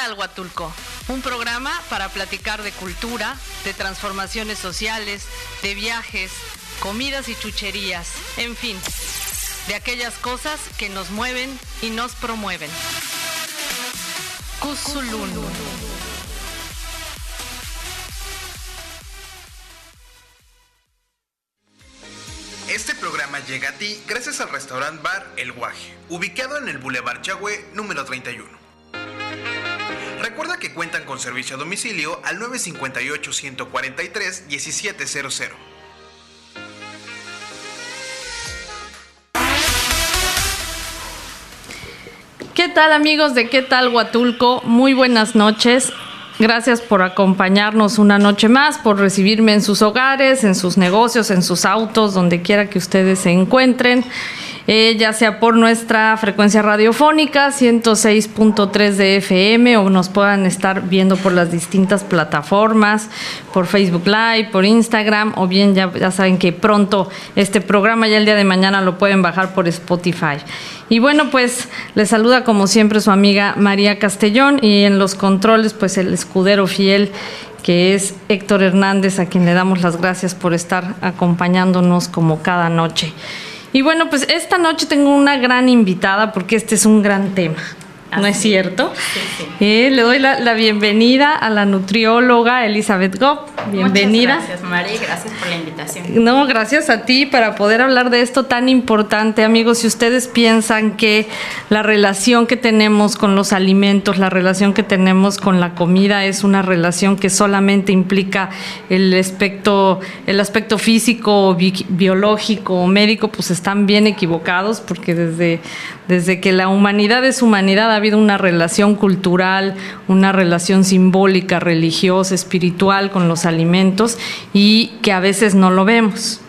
tal, Huatulco? Un programa para platicar de cultura, de transformaciones sociales, de viajes, comidas y chucherías, en fin, de aquellas cosas que nos mueven y nos promueven. Cusulun. Este programa llega a ti gracias al restaurant bar El Guaje, ubicado en el Boulevard Chagüe número 31. Que cuentan con servicio a domicilio al 958-143-1700. ¿Qué tal amigos de qué tal Huatulco? Muy buenas noches. Gracias por acompañarnos una noche más, por recibirme en sus hogares, en sus negocios, en sus autos, donde quiera que ustedes se encuentren. Eh, ya sea por nuestra frecuencia radiofónica 106.3 de FM o nos puedan estar viendo por las distintas plataformas, por Facebook Live, por Instagram o bien ya, ya saben que pronto este programa ya el día de mañana lo pueden bajar por Spotify. Y bueno, pues les saluda como siempre su amiga María Castellón y en los controles pues el escudero fiel que es Héctor Hernández, a quien le damos las gracias por estar acompañándonos como cada noche. Y bueno, pues esta noche tengo una gran invitada porque este es un gran tema. ¿No es cierto? Sí, sí. Eh, le doy la, la, bienvenida a la nutrióloga Elizabeth Gopp. Bienvenida. Muchas gracias, Mari. Gracias por la invitación. No, gracias a ti para poder hablar de esto tan importante, amigos. Si ustedes piensan que la relación que tenemos con los alimentos, la relación que tenemos con la comida es una relación que solamente implica el aspecto, el aspecto físico, bi biológico o médico, pues están bien equivocados porque desde, desde que la humanidad es humanidad habido una relación cultural, una relación simbólica, religiosa, espiritual con los alimentos y que a veces no lo vemos.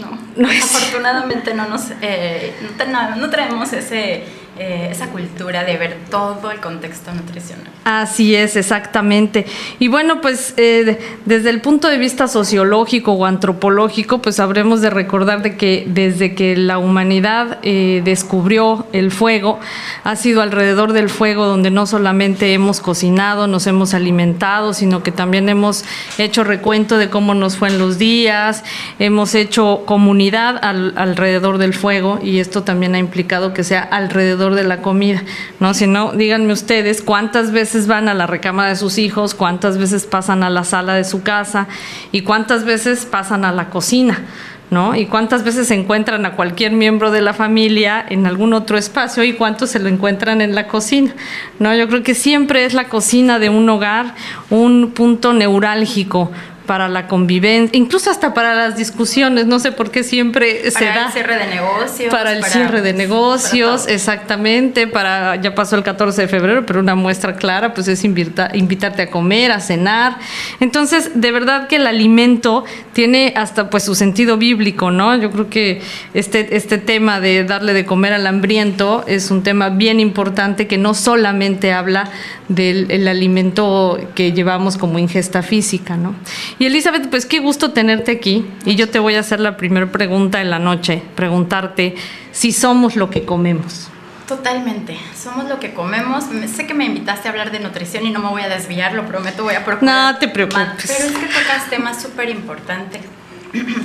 No, no afortunadamente no nos eh, no, no, traemos ese eh, esa cultura de ver todo el contexto nutricional. Así es, exactamente. Y bueno, pues eh, desde el punto de vista sociológico o antropológico, pues habremos de recordar de que desde que la humanidad eh, descubrió el fuego, ha sido alrededor del fuego donde no solamente hemos cocinado, nos hemos alimentado, sino que también hemos hecho recuento de cómo nos fue en los días, hemos hecho comunidad al, alrededor del fuego y esto también ha implicado que sea alrededor de la comida, ¿no? Si no, díganme ustedes cuántas veces van a la recámara de sus hijos, cuántas veces pasan a la sala de su casa y cuántas veces pasan a la cocina. ¿No? Y cuántas veces encuentran a cualquier miembro de la familia en algún otro espacio y cuántos se lo encuentran en la cocina, ¿no? Yo creo que siempre es la cocina de un hogar un punto neurálgico para la convivencia, incluso hasta para las discusiones, no sé por qué siempre para se da. Para el cierre de negocios. Para el para, cierre de negocios, para exactamente, para, ya pasó el 14 de febrero, pero una muestra clara pues es invita, invitarte a comer, a cenar. Entonces, de verdad que el alimento tiene hasta pues su sentido bíblico, ¿no? Yo creo que este, este tema de darle de comer al hambriento es un tema bien importante que no solamente habla del el alimento que llevamos como ingesta física, ¿no? Y Elizabeth, pues qué gusto tenerte aquí. Y yo te voy a hacer la primera pregunta en la noche, preguntarte si somos lo que comemos. Totalmente, somos lo que comemos. Sé que me invitaste a hablar de nutrición y no me voy a desviar, lo prometo, voy a procurar. No te preocupes. Pero es que tocas temas súper importantes,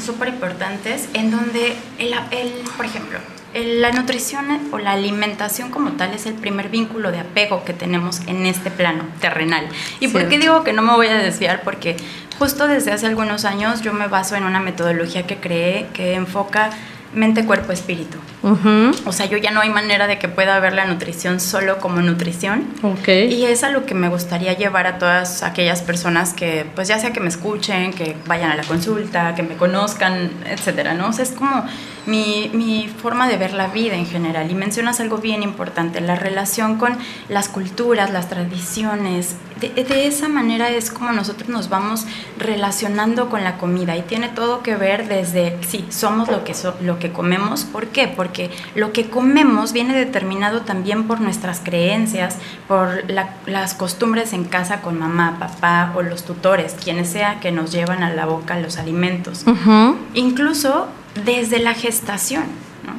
súper importantes, en donde, el, el, por ejemplo, la nutrición o la alimentación como tal es el primer vínculo de apego que tenemos en este plano terrenal. ¿Y Cierto. por qué digo que no me voy a desviar? Porque justo desde hace algunos años yo me baso en una metodología que creé que enfoca mente, cuerpo, espíritu. Uh -huh. O sea, yo ya no hay manera de que pueda ver la nutrición solo como nutrición. Okay. Y es a lo que me gustaría llevar a todas aquellas personas que, pues ya sea que me escuchen, que vayan a la consulta, que me conozcan, etcétera, ¿no? O sea, es como mi, mi forma de ver la vida en general. Y mencionas algo bien importante, la relación con las culturas, las tradiciones. De, de esa manera es como nosotros nos vamos relacionando con la comida y tiene todo que ver desde, sí, somos lo que, so, lo que comemos. ¿Por qué? Porque lo que comemos viene determinado también por nuestras creencias, por la, las costumbres en casa con mamá, papá o los tutores, quienes sea que nos llevan a la boca los alimentos. Uh -huh. Incluso desde la gestación, ¿no?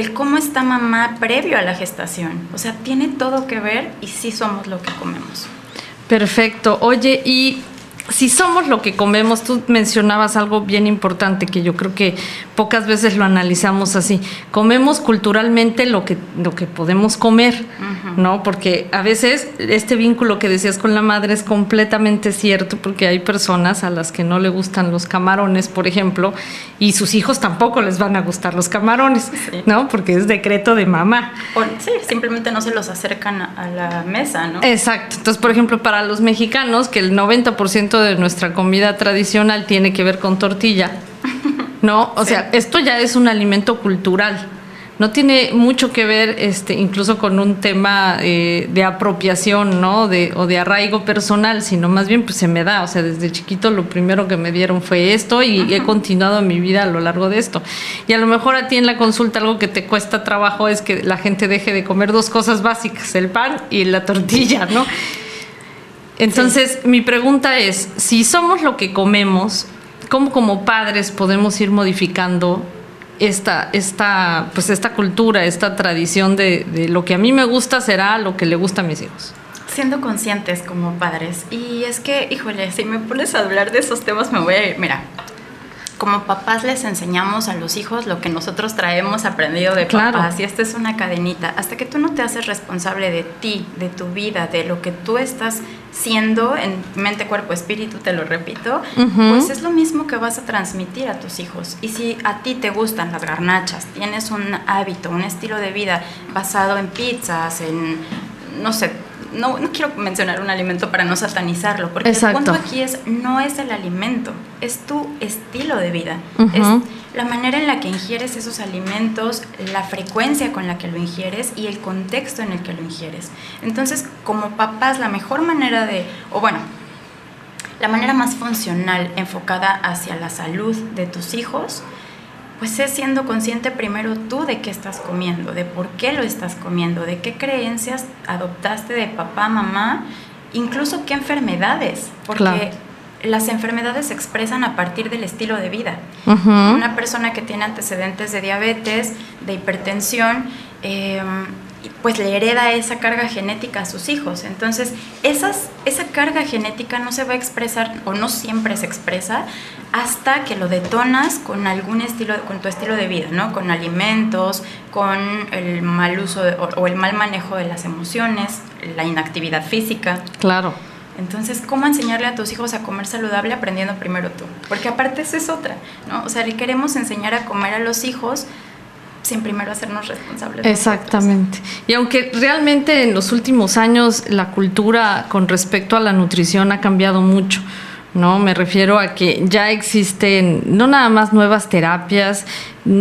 el cómo está mamá previo a la gestación. O sea, tiene todo que ver y sí somos lo que comemos. Perfecto. Oye, y si somos lo que comemos, tú mencionabas algo bien importante que yo creo que pocas veces lo analizamos así. Comemos culturalmente lo que, lo que podemos comer, ¿no? Porque a veces este vínculo que decías con la madre es completamente cierto, porque hay personas a las que no le gustan los camarones, por ejemplo, y sus hijos tampoco les van a gustar los camarones, ¿no? Porque es decreto de mamá. sí, simplemente no se los acercan a la mesa, ¿no? Exacto. Entonces, por ejemplo, para los mexicanos, que el 90% de nuestra comida tradicional tiene que ver con tortilla. ¿No? O sea, esto ya es un alimento cultural. No tiene mucho que ver este, incluso con un tema eh, de apropiación, ¿no? De, o de arraigo personal, sino más bien pues se me da. O sea, desde chiquito lo primero que me dieron fue esto y he continuado mi vida a lo largo de esto. Y a lo mejor a ti en la consulta algo que te cuesta trabajo es que la gente deje de comer dos cosas básicas, el pan y la tortilla, ¿no? Entonces, mi pregunta es, si somos lo que comemos, ¿cómo como padres podemos ir modificando esta, esta, pues esta cultura, esta tradición de, de lo que a mí me gusta será lo que le gusta a mis hijos? Siendo conscientes como padres. Y es que, híjole, si me pones a hablar de esos temas me voy a ir. Mira, como papás les enseñamos a los hijos lo que nosotros traemos aprendido de papás. Y esta es una cadenita. Hasta que tú no te haces responsable de ti, de tu vida, de lo que tú estás siendo en mente, cuerpo, espíritu, te lo repito, pues es lo mismo que vas a transmitir a tus hijos. Y si a ti te gustan las garnachas, tienes un hábito, un estilo de vida basado en pizzas, en, no sé, no, no, quiero mencionar un alimento para no satanizarlo, porque el punto aquí es, no es el alimento, es tu estilo de vida, es la manera en la que ingieres esos alimentos, la frecuencia con la que lo ingieres y el contexto en el que lo ingieres. Entonces, como papás, la mejor manera de, o bueno, la manera más funcional enfocada hacia la salud de tus hijos, pues es siendo consciente primero tú de qué estás comiendo, de por qué lo estás comiendo, de qué creencias adoptaste de papá, mamá, incluso qué enfermedades, porque las enfermedades se expresan a partir del estilo de vida. Una persona que tiene antecedentes de diabetes, de hipertensión, eh, pues le hereda esa carga genética a sus hijos. Entonces, esas, esa carga genética no se va a expresar o no siempre se expresa hasta que lo detonas con algún estilo, con tu estilo de vida, ¿no? Con alimentos, con el mal uso o, el mal manejo de las emociones, la inactividad física. Claro. Entonces, ¿cómo enseñarle a tus hijos a comer saludable aprendiendo primero tú? Porque aparte esa es otra, ¿no? O sea, le queremos enseñar a comer a los hijos sin primero hacernos responsables. Exactamente. Y aunque realmente en los últimos años la cultura con respecto a la nutrición ha cambiado mucho, ¿no? Me refiero a que ya existen no nada más nuevas terapias,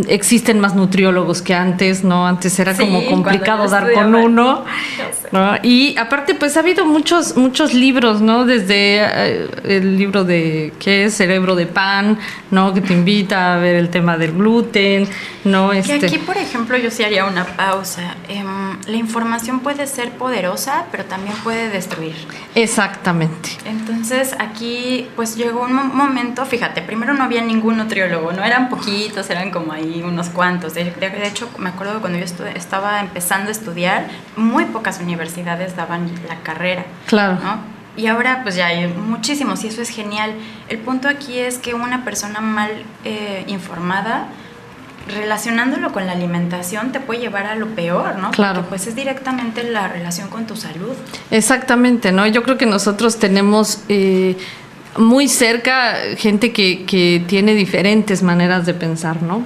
existen más nutriólogos que antes, ¿no? Antes era como complicado dar con uno, ¿no? Y aparte, pues ha habido muchos, muchos libros, ¿no? Desde eh, el libro de, ¿qué es? Cerebro de Pan, ¿no? Que te invita a ver el tema del gluten, ¿no? Este... aquí, por ejemplo, yo sí haría una pausa. Em, la información puede ser poderosa, pero también puede destruir. Exactamente. Entonces, aquí, pues llegó un momento, fíjate, primero no había ningún nutriólogo, ¿no? Eran poquitos, eran como ahí unos cuantos. De, hecho, me acuerdo que cuando yo estaba empezando a estudiar, muy pocas universidades daban la carrera. Claro. Y ahora pues ya hay muchísimos y eso es genial. El punto aquí es que una persona mal eh, informada, relacionándolo con la alimentación, te puede llevar a lo peor, ¿no? Claro. Porque pues es directamente la relación con tu salud. Exactamente, ¿no? Yo creo que nosotros tenemos... Eh, muy cerca gente que, que tiene diferentes maneras de pensar, ¿no?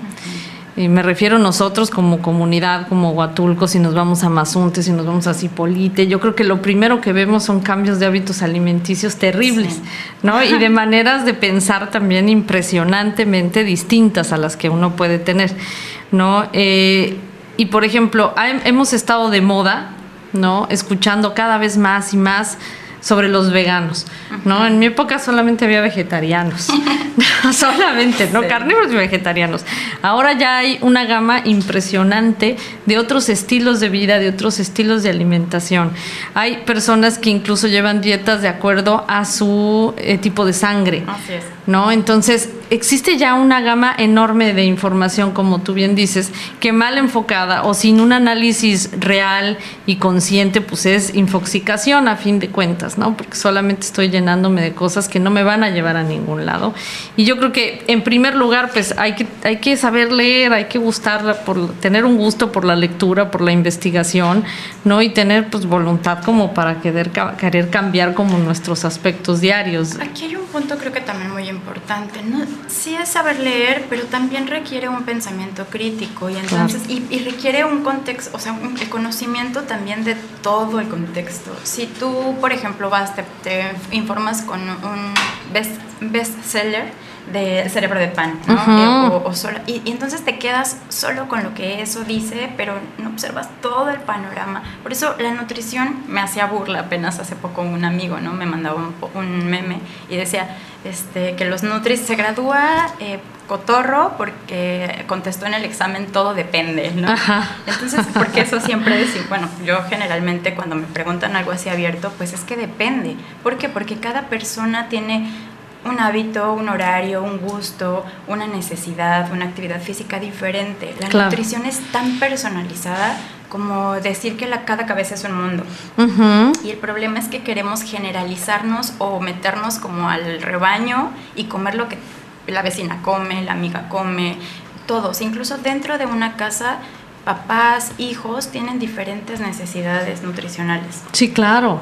Y me refiero a nosotros como comunidad, como Huatulco, si nos vamos a Mazunte, si nos vamos a Cipolite, yo creo que lo primero que vemos son cambios de hábitos alimenticios terribles, ¿no? Y de maneras de pensar también impresionantemente distintas a las que uno puede tener, ¿no? Eh, y por ejemplo, hemos estado de moda, ¿no? Escuchando cada vez más y más sobre los veganos, ¿no? En mi época solamente había vegetarianos, solamente, ¿no? Carnívoros y vegetarianos. Ahora ya hay una gama impresionante de otros estilos de vida, de otros estilos de alimentación. Hay personas que incluso llevan dietas de acuerdo a su eh, tipo de sangre, Así es. ¿no? Entonces, existe ya una gama enorme de información, como tú bien dices, que mal enfocada o sin un análisis real y consciente, pues es infoxicación a fin de cuentas, ¿no? Porque solamente estoy llenándome de cosas que no me van a llevar a ningún lado. Y yo creo que, en primer lugar, pues hay que, hay que saber leer, hay que gustar, por, tener un gusto por la lectura, por la investigación, ¿no? Y tener, pues, voluntad como para querer, querer cambiar como nuestros aspectos diarios. Aquí hay un punto creo que también muy importante. ¿no? Sí es saber leer, pero también requiere un pensamiento crítico y entonces y, requiere un contexto, o sea, un, el conocimiento también de todo el contexto. Si tú, por ejemplo, vas, te, te informas con un best, bestseller, de cerebro de pan, ¿no? o, y, entonces te quedas solo con lo que eso dice, pero no observas todo el panorama. Por eso la nutrición me hacía burla apenas hace poco un amigo, ¿no? Me mandaba un, meme y decía este, que los nutris se gradúa eh, cotorro porque contestó en el examen todo depende, ¿no? Entonces, porque eso siempre decir, bueno, yo generalmente cuando me preguntan algo así abierto, pues es que depende. ¿Por qué? Porque cada persona tiene un hábito, un horario, un gusto, una necesidad, una actividad física diferente. La nutrición es tan personalizada como decir que la, cada cabeza es un mundo. Y el problema es que queremos generalizarnos o meternos como al rebaño y comer lo que la vecina come, la amiga come, todos. Incluso dentro de una casa, papás, hijos tienen diferentes necesidades nutricionales. Sí, claro.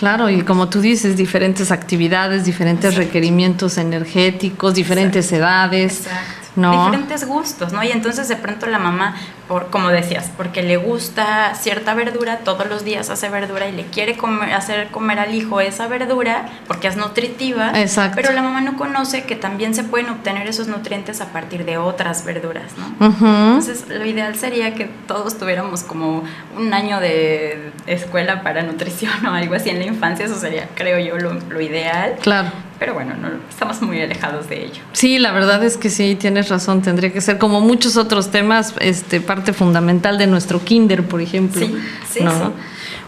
Claro, y como tú dices, diferentes actividades, diferentes requerimientos energéticos, diferentes edades. ¿no? Diferentes gustos, ¿no? Y entonces de pronto la mamá, por, como decías, porque le gusta cierta verdura, todos los días hace verdura y le quiere comer, hacer comer al hijo esa verdura porque es nutritiva. Exacto. Pero la mamá no conoce que también se pueden obtener esos nutrientes a partir de otras verduras, ¿no? Entonces lo ideal sería que todos tuviéramos como un año de escuela para nutrición o algo así en la infancia, eso sería, creo yo, lo, lo ideal. Claro pero bueno, no, estamos muy alejados de ello. Sí, la verdad es que sí, tienes razón, tendría que ser como muchos otros temas, este, parte fundamental de nuestro kinder, por ejemplo. Sí, sí, sí.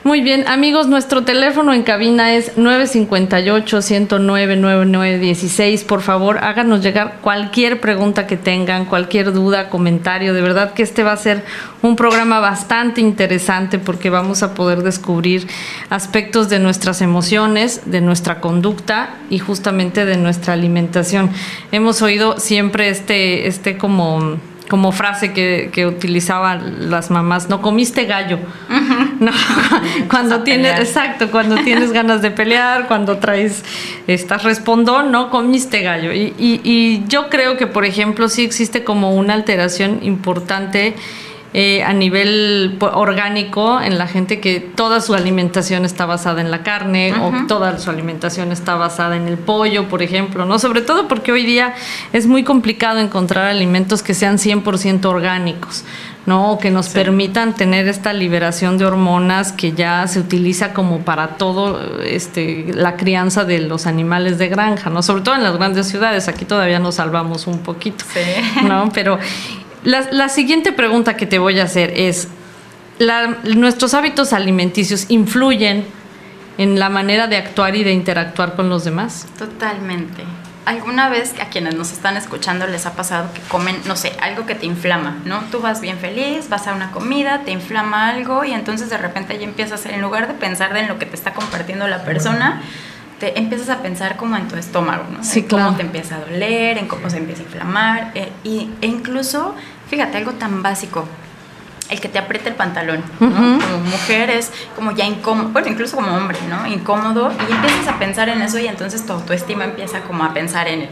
Muy bien, amigos, nuestro teléfono en cabina es 958-109-9916. Por favor, háganos llegar cualquier pregunta que tengan, cualquier duda, comentario. De verdad que este va a ser un programa bastante interesante porque vamos a poder descubrir aspectos de nuestras emociones, de nuestra conducta y justamente de nuestra alimentación. Hemos oído siempre este, este como como frase que, que utilizaban las mamás, no comiste gallo. no, cuando tienes, exacto, cuando tienes ganas de pelear, cuando traes, estás respondón, no comiste gallo. Y, y, y yo creo que, por ejemplo, sí existe como una alteración importante eh, a nivel orgánico en la gente que toda su alimentación está basada en la carne o toda su alimentación está basada en el pollo, por ejemplo, ¿no? Sobre todo porque hoy día es muy complicado encontrar alimentos que sean 100% orgánicos. ¿no? que nos permitan tener esta liberación de hormonas que ya se utiliza como para todo este, la crianza de los animales de granja, ¿no? Sobre todo en las grandes ciudades, aquí todavía nos salvamos un poquito, ¿no? Pero la, siguiente pregunta que te voy a hacer es, ¿nuestros hábitos alimenticios influyen en la manera de actuar y de interactuar con los demás? Totalmente. ¿Alguna vez a quienes nos están escuchando les ha pasado que comen, no sé, algo que te inflama, ¿no? Tú vas bien feliz, vas a una comida, te inflama algo y entonces de repente ya empiezas, en lugar de pensar en lo que te está compartiendo la persona, te empiezas a pensar como en tu estómago, ¿no? Sí, en cómo te empieza a doler, en cómo se empieza a inflamar, eh, y, e incluso, fíjate, algo tan básico, el que te apriete el pantalón, ¿no? Como mujer es como ya incómodo, bueno, incluso como hombre, ¿no? Incómodo, y empiezas a pensar en eso y entonces tu autoestima empieza como a pensar en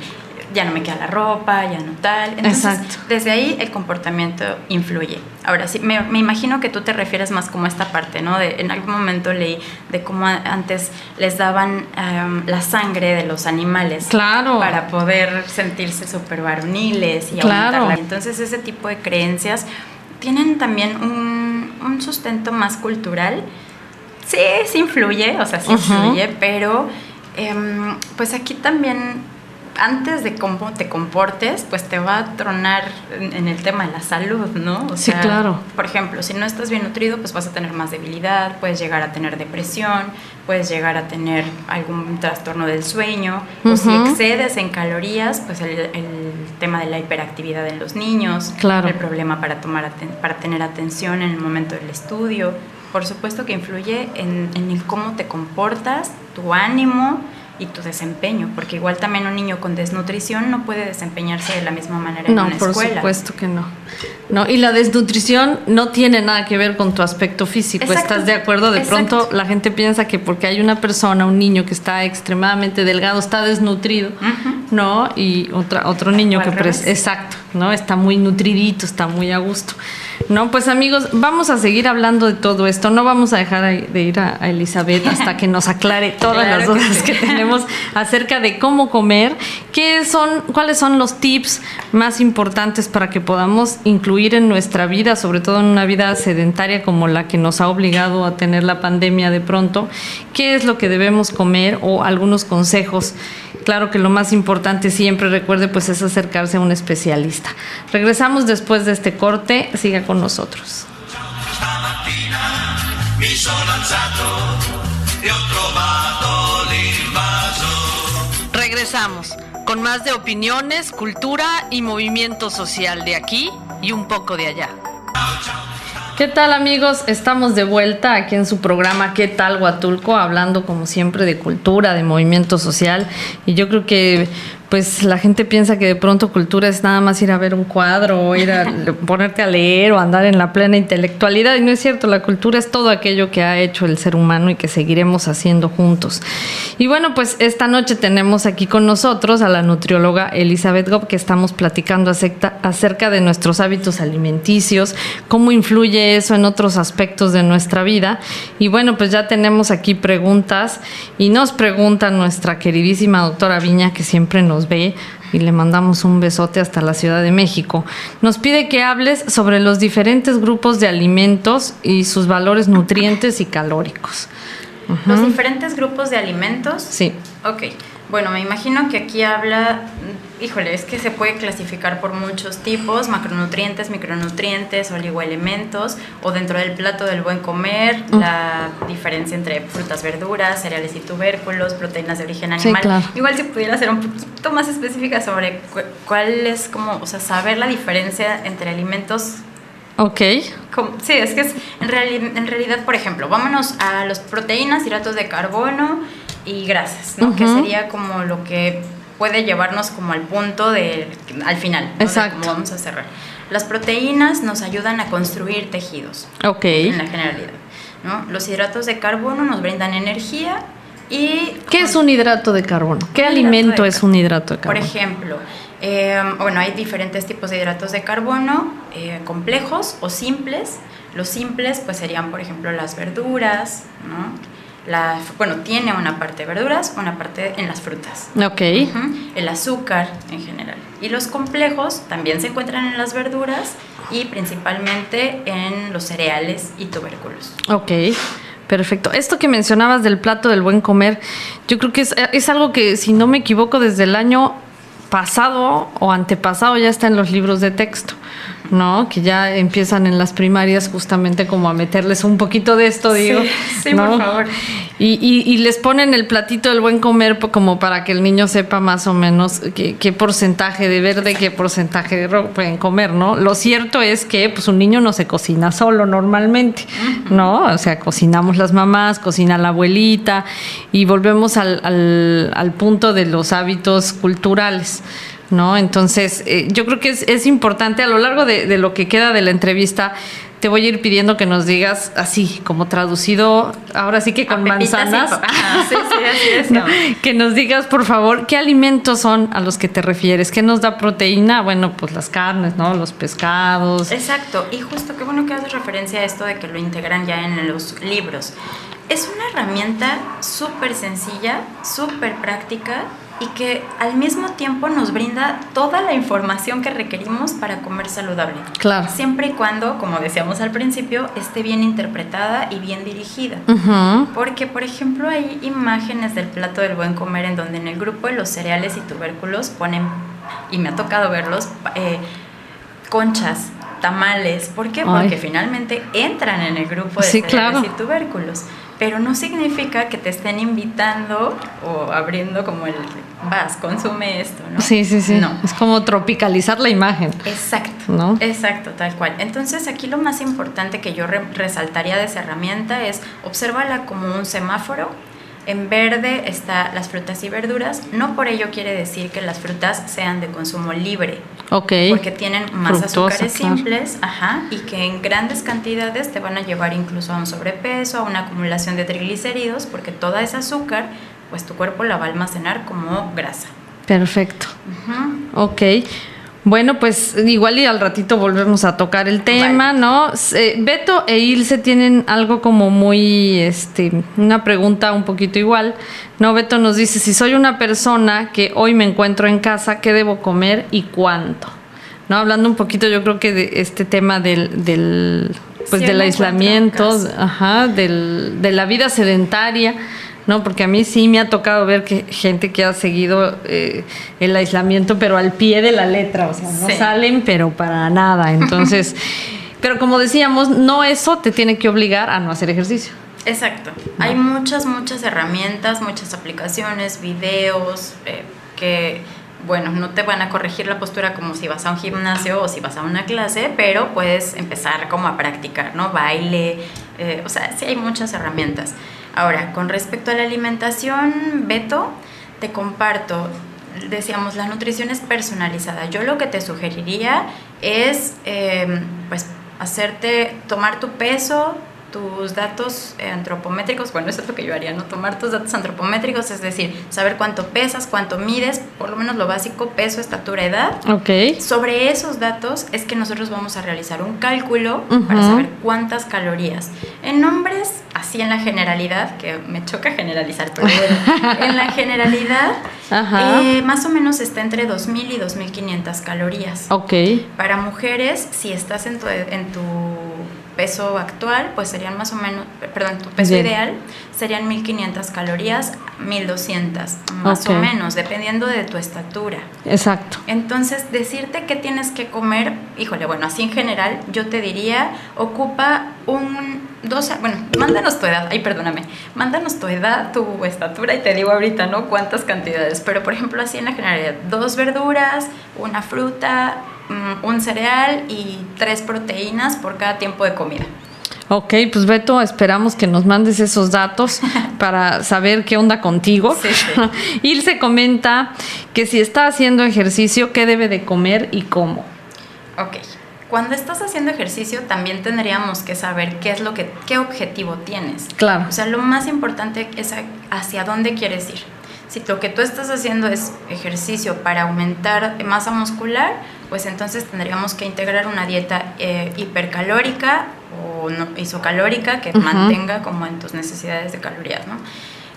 ya no me queda la ropa, ya no tal. Entonces, desde ahí el comportamiento influye. Ahora sí, me, imagino que tú te refieres más como a esta parte, ¿no? De, en algún momento leí de cómo antes les daban em, la sangre de los animales. Claro. Para poder sentirse súper varoniles y claro. Entonces, ese tipo de creencias tienen también un, un sustento más cultural. Sí, sí influye, o sea, sí influye, pero em, pues aquí también antes de cómo te comportes, pues te va a tronar en, el tema de la salud, ¿no? O sí, claro. Por ejemplo, si no estás bien nutrido, pues vas a tener más debilidad, puedes llegar a tener depresión, puedes llegar a tener algún trastorno del sueño, o si excedes en calorías, pues el, tema de la hiperactividad en los niños, claro. el problema para, tomar para tener atención en el momento del estudio. Por supuesto que influye en, en el cómo te comportas, tu ánimo, y tu desempeño, porque igual también un niño con desnutrición no puede desempeñarse de la misma manera en una escuela. No, por supuesto que no. No, y la desnutrición no tiene nada que ver con tu aspecto físico, ¿estás de acuerdo? De pronto la gente piensa que porque hay una persona, un niño que está extremadamente delgado, está desnutrido, ¿no? Y otra, otro niño que... Exacto, ¿no? Está muy nutridito, está muy a gusto. No, pues amigos, vamos a seguir hablando de todo esto. No vamos a dejar de ir a, Elizabeth hasta que nos aclare todas las dudas que, tenemos acerca de cómo comer, qué son, cuáles son los tips más importantes para que podamos incluir en nuestra vida, sobre todo en una vida sedentaria como la que nos ha obligado a tener la pandemia de pronto, qué es lo que debemos comer o algunos consejos Claro que lo más importante siempre, recuerde, pues es acercarse a un especialista. Regresamos después de este corte, siga con nosotros. Regresamos con más de opiniones, cultura y movimiento social de aquí y un poco de allá. ¿Qué tal amigos? Estamos de vuelta aquí en su programa ¿Qué tal Huatulco? Hablando como siempre de cultura, de movimiento social y yo creo que pues la gente piensa que de pronto cultura es nada más ir a ver un cuadro o ir a ponerte a leer o andar en la plena intelectualidad y no es cierto, la cultura es todo aquello que ha hecho el ser humano y que seguiremos haciendo juntos. Y bueno, pues esta noche tenemos aquí con nosotros a la nutrióloga Elizabeth Gobb que estamos platicando acerca de nuestros hábitos alimenticios, cómo influye eso en otros aspectos de nuestra vida. Y bueno, pues ya tenemos aquí preguntas y nos pregunta nuestra queridísima doctora Viña que siempre nos ve y le mandamos un besote hasta la Ciudad de México. Nos pide que hables sobre los diferentes grupos de alimentos y sus valores nutrientes y calóricos. ¿Los diferentes grupos de alimentos? Sí. Ok. Bueno, me imagino que aquí habla, híjole, es que se puede clasificar por muchos tipos, macronutrientes, micronutrientes, oligoelementos, o dentro del plato del buen comer, la diferencia entre frutas, verduras, cereales y tubérculos, proteínas de origen animal. Igual si pudiera ser un poquito más específica sobre cuál es como, o sea, saber la diferencia entre alimentos Ok. sí, es que es en, en realidad, por ejemplo, vámonos a las proteínas, hidratos de carbono y grasas, ¿no? Que sería como lo que puede llevarnos como al punto de, al final, Exacto. De vamos a cerrar. Las proteínas nos ayudan a construir tejidos. Ok. En la generalidad, ¿no? Los hidratos de carbono nos brindan energía y... ¿Qué es un hidrato de carbono? ¿Qué alimento es un hidrato de carbono? Por ejemplo, eh, bueno, hay diferentes tipos de hidratos de carbono, eh, complejos o simples. Los simples pues serían, por ejemplo, las verduras, ¿no? La, bueno, tiene una parte de verduras, una parte en las frutas. Ok. El azúcar en general. Y los complejos también se encuentran en las verduras y principalmente en los cereales y tubérculos. Ok. Perfecto. Esto que mencionabas del plato del buen comer, yo creo que es, es algo que, si no me equivoco, desde el año pasado o antepasado ya está en los libros de texto. ¿No? Que ya empiezan en las primarias justamente como a meterles un poquito de esto, digo. Sí, por favor. Y, les ponen el platito del buen comer como para que el niño sepa más o menos qué, porcentaje de verde, qué porcentaje de rojo pueden comer, ¿no? Lo cierto es que pues un niño no se cocina solo normalmente, ¿no? O sea, cocinamos las mamás, cocina la abuelita y volvemos al, al, al punto de los hábitos culturales. ¿No? Entonces, eh, yo creo que es, importante a lo largo de, lo que queda de la entrevista. Te voy a ir pidiendo que nos digas así, como traducido, ahora sí que con manzanas. sí, sí, así Que nos digas, por favor, qué alimentos son a los que te refieres. ¿Qué nos da proteína? Bueno, pues las carnes, ¿no? Los pescados. Exacto. Y justo qué bueno que haces referencia a esto de que lo integran ya en los libros. Es una herramienta súper sencilla, súper práctica y que al mismo tiempo nos brinda toda la información que requerimos para comer saludable. Claro. Siempre y cuando, como decíamos al principio, esté bien interpretada y bien dirigida. Porque, por ejemplo, hay imágenes del plato del buen comer en donde en el grupo de los cereales y tubérculos ponen, y me ha tocado verlos, eh, conchas, tamales. ¿Por qué? Porque finalmente entran en el grupo de cereales y tubérculos pero no significa que te estén invitando o abriendo como el vas, consume esto, ¿no? Sí, sí, sí. No. Es como tropicalizar la imagen. Exacto. ¿no? Exacto, tal cual. Entonces aquí lo más importante que yo resaltaría de esa herramienta es obsérvala como un semáforo en verde está las frutas y verduras. No por ello quiere decir que las frutas sean de consumo libre. Ok. Porque tienen más azúcares simples, ajá, y que en grandes cantidades te van a llevar incluso a un sobrepeso, a una acumulación de triglicéridos, porque toda esa azúcar, pues tu cuerpo la va a almacenar como grasa. Perfecto. Ok. Bueno, pues igual y al ratito volvemos a tocar el tema, ¿no? Eh, Beto e Ilse tienen algo como muy, este, una pregunta un poquito igual, ¿no? Beto nos dice, si soy una persona que hoy me encuentro en casa, ¿qué debo comer y cuánto? ¿No? Hablando un poquito, yo creo que de este tema del, del pues del aislamiento, ajá, del, de la vida sedentaria, ¿no? Porque a mí sí me ha tocado ver que gente que ha seguido eh, el aislamiento, pero al pie de la letra, o sea, no salen, pero para nada. Entonces, pero como decíamos, no eso te tiene que obligar a no hacer ejercicio. Exacto. Hay muchas, muchas herramientas, muchas aplicaciones, videos eh, que bueno, no te van a corregir la postura como si vas a un gimnasio o si vas a una clase, pero puedes empezar como a practicar, ¿no? Baile, eh, o sea, sí hay muchas herramientas. Ahora, con respecto a la alimentación, Beto, te comparto, decíamos, la nutrición es personalizada. Yo lo que te sugeriría es, eh, pues, hacerte tomar tu peso, tus datos antropométricos, bueno, eso es lo que yo haría, ¿no? Tomar tus datos antropométricos, es decir, saber cuánto pesas, cuánto mides, por lo menos lo básico, peso, estatura, edad. Ok. Sobre esos datos es que nosotros vamos a realizar un cálculo para saber cuántas calorías. En nombres, así en la generalidad, que me choca generalizar, pero bueno, en la generalidad, eh, más o menos está entre 2.000 y 2.500 calorías. Ok. Para mujeres, si estás en tu, en tu peso actual, pues serían más o menos, perdón, tu peso ideal serían 1500 calorías, 1200, más o menos, dependiendo de tu estatura. Exacto. Entonces, decirte qué tienes que comer, híjole, bueno, así en general, yo te diría, ocupa un, dos, bueno, mándanos tu edad, ay, perdóname, mándanos tu edad, tu estatura y te digo ahorita, ¿no? Cuántas cantidades, pero por ejemplo, así en la generalidad, dos verduras, una fruta, un cereal y tres proteínas por cada tiempo de comida. Ok, pues Beto, esperamos que nos mandes esos datos para saber qué onda contigo. Sí, sí. Ilse comenta que si está haciendo ejercicio, ¿qué debe de comer y cómo? Ok. Cuando estás haciendo ejercicio también tendríamos que saber qué es lo que, qué objetivo tienes. Claro. O sea, lo más importante es hacia dónde quieres ir. Si lo que tú estás haciendo es ejercicio para aumentar masa muscular, pues entonces tendríamos que integrar una dieta eh, hipercalórica o no, isocalórica que mantenga como en tus necesidades de calorías, ¿no?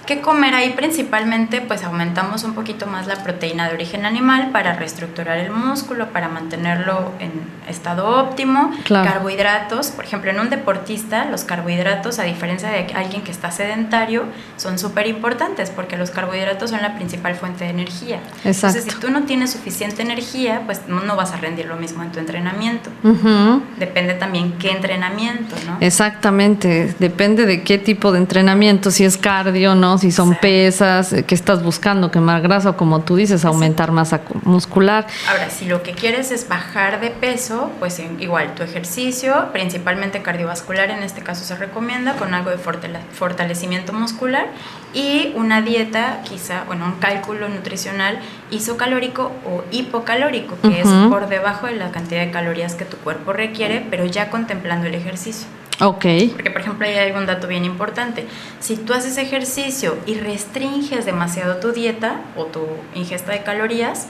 ¿Qué comer ahí principalmente? Pues aumentamos un poquito más la proteína de origen animal para reestructurar el músculo, para mantenerlo en estado óptimo. Carbohidratos, por ejemplo, en un deportista, los carbohidratos, a diferencia de alguien que está sedentario, son súper importantes porque los carbohidratos son la principal fuente de energía. Exacto. Entonces, si tú no tienes suficiente energía, pues no, vas a rendir lo mismo en tu entrenamiento. Depende también qué entrenamiento, ¿no? Exactamente, depende de qué tipo de entrenamiento, si es cardio, ¿no? Si son pesas, eh, que estás buscando quemar grasa o como tú dices, aumentar masa muscular. Ahora, si lo que quieres es bajar de peso, pues igual tu ejercicio, principalmente cardiovascular en este caso se recomienda con algo de fortalecimiento muscular y una dieta, quizá, bueno, un cálculo nutricional isocalórico o hipocalórico, que es por debajo de la cantidad de calorías que tu cuerpo requiere, pero ya contemplando el ejercicio. Ok. Porque, por ejemplo, hay algún dato bien importante. Si tú haces ejercicio y restringes demasiado tu dieta o tu ingesta de calorías,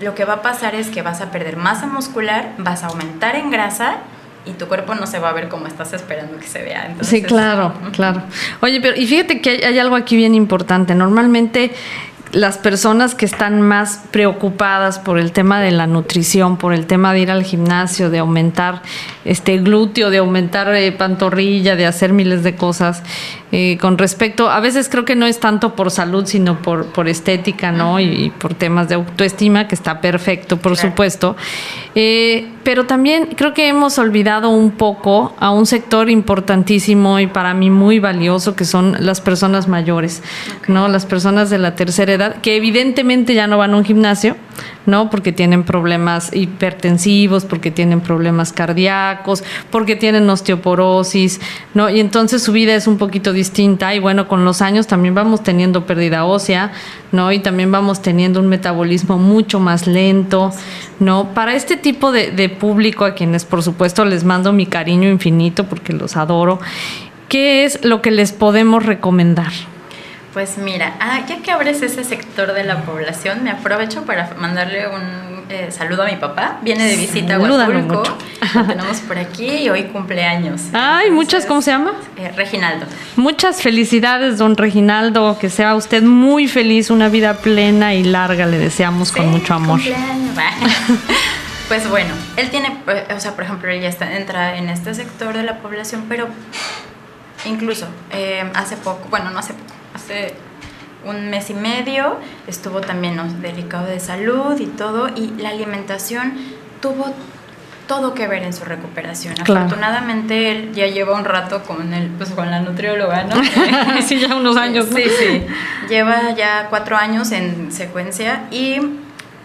lo que va a pasar es que vas a perder masa muscular, vas a aumentar en grasa y tu cuerpo no se va a ver como estás esperando que se vea. sí, claro, claro. Oye, pero y fíjate que hay, algo aquí bien importante. Normalmente las personas que están más preocupadas por el tema de la nutrición, por el tema de ir al gimnasio, de aumentar este glúteo, de aumentar eh, pantorrilla, de hacer miles de cosas, eh, con respecto, a veces creo que no es tanto por salud, sino por, por estética, ¿no? Y, por temas de autoestima, que está perfecto, por supuesto. Eh, pero también creo que hemos olvidado un poco a un sector importantísimo y para mí muy valioso, que son las personas mayores, ¿no? Las personas de la tercera edad, que evidentemente ya no van a un gimnasio, ¿no? Porque tienen problemas hipertensivos, porque tienen problemas cardíacos, porque tienen osteoporosis, ¿no? Y entonces su vida es un poquito distinta y bueno, con los años también vamos teniendo pérdida ósea, ¿no? Y también vamos teniendo un metabolismo mucho más lento, ¿no? Para este tipo de, de público, a quienes por supuesto les mando mi cariño infinito porque los adoro, ¿qué es lo que les podemos recomendar? Pues mira, ah, ya que abres ese sector de la población, me aprovecho para mandarle un eh, saludo a mi papá. Viene de visita a Huatulco. Lo tenemos por aquí y hoy cumpleaños. Ay, muchas, ¿cómo se llama? Eh, Reginaldo. Muchas felicidades, don Reginaldo. Que sea usted muy feliz, una vida plena y larga. Le deseamos con mucho amor. pues bueno, él tiene, eh, o sea, por ejemplo, él ya está, entra en este sector de la población, pero incluso hace poco, bueno, no hace poco hace un mes y medio, estuvo también delicado de salud y todo, y la alimentación tuvo todo que ver en su recuperación. Afortunadamente él ya lleva un rato con el, pues con la nutrióloga, ¿no? sí, ya unos años. Sí, sí. Lleva ya cuatro años en secuencia y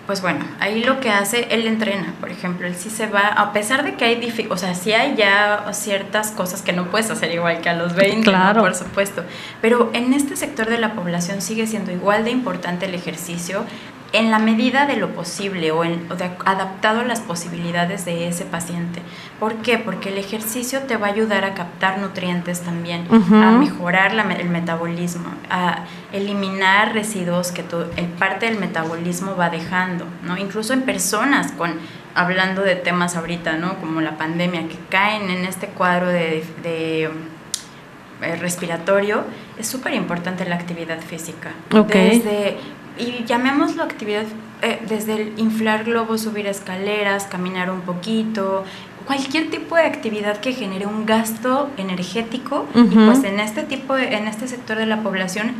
pues bueno, ahí lo que hace, él entrena, por ejemplo, él sí se va, a pesar de que hay, o sea, sí hay ya ciertas cosas que no puedes hacer igual que a los 20, claro. por supuesto, pero en este sector de la población sigue siendo igual de importante el ejercicio, en la medida de lo posible o, en, adaptado a las posibilidades de ese paciente. ¿Por qué? Porque el ejercicio te va a ayudar a captar nutrientes también, a mejorar el metabolismo, a eliminar residuos que el parte del metabolismo va dejando, ¿no? Incluso en personas con hablando de temas ahorita, ¿no? Como la pandemia, que caen en este cuadro de, de eh, respiratorio, es súper importante la actividad física. Okay. Desde y llamémoslo actividad eh, desde el inflar globos, subir escaleras, caminar un poquito, cualquier tipo de actividad que genere un gasto energético y pues en este tipo en este sector de la población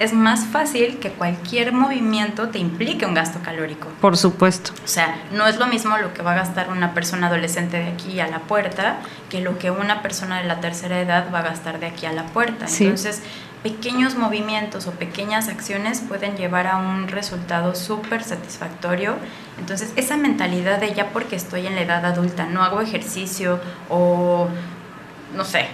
es más fácil que cualquier movimiento te implique un gasto calórico. Por supuesto. O sea, no es lo mismo lo que va a gastar una persona adolescente de aquí a la puerta que lo que una persona de la tercera edad va a gastar de aquí a la puerta. Entonces, pequeños movimientos o pequeñas acciones pueden llevar a un resultado súper satisfactorio. Entonces, esa mentalidad de ya porque estoy en la edad adulta, no hago ejercicio o no sé,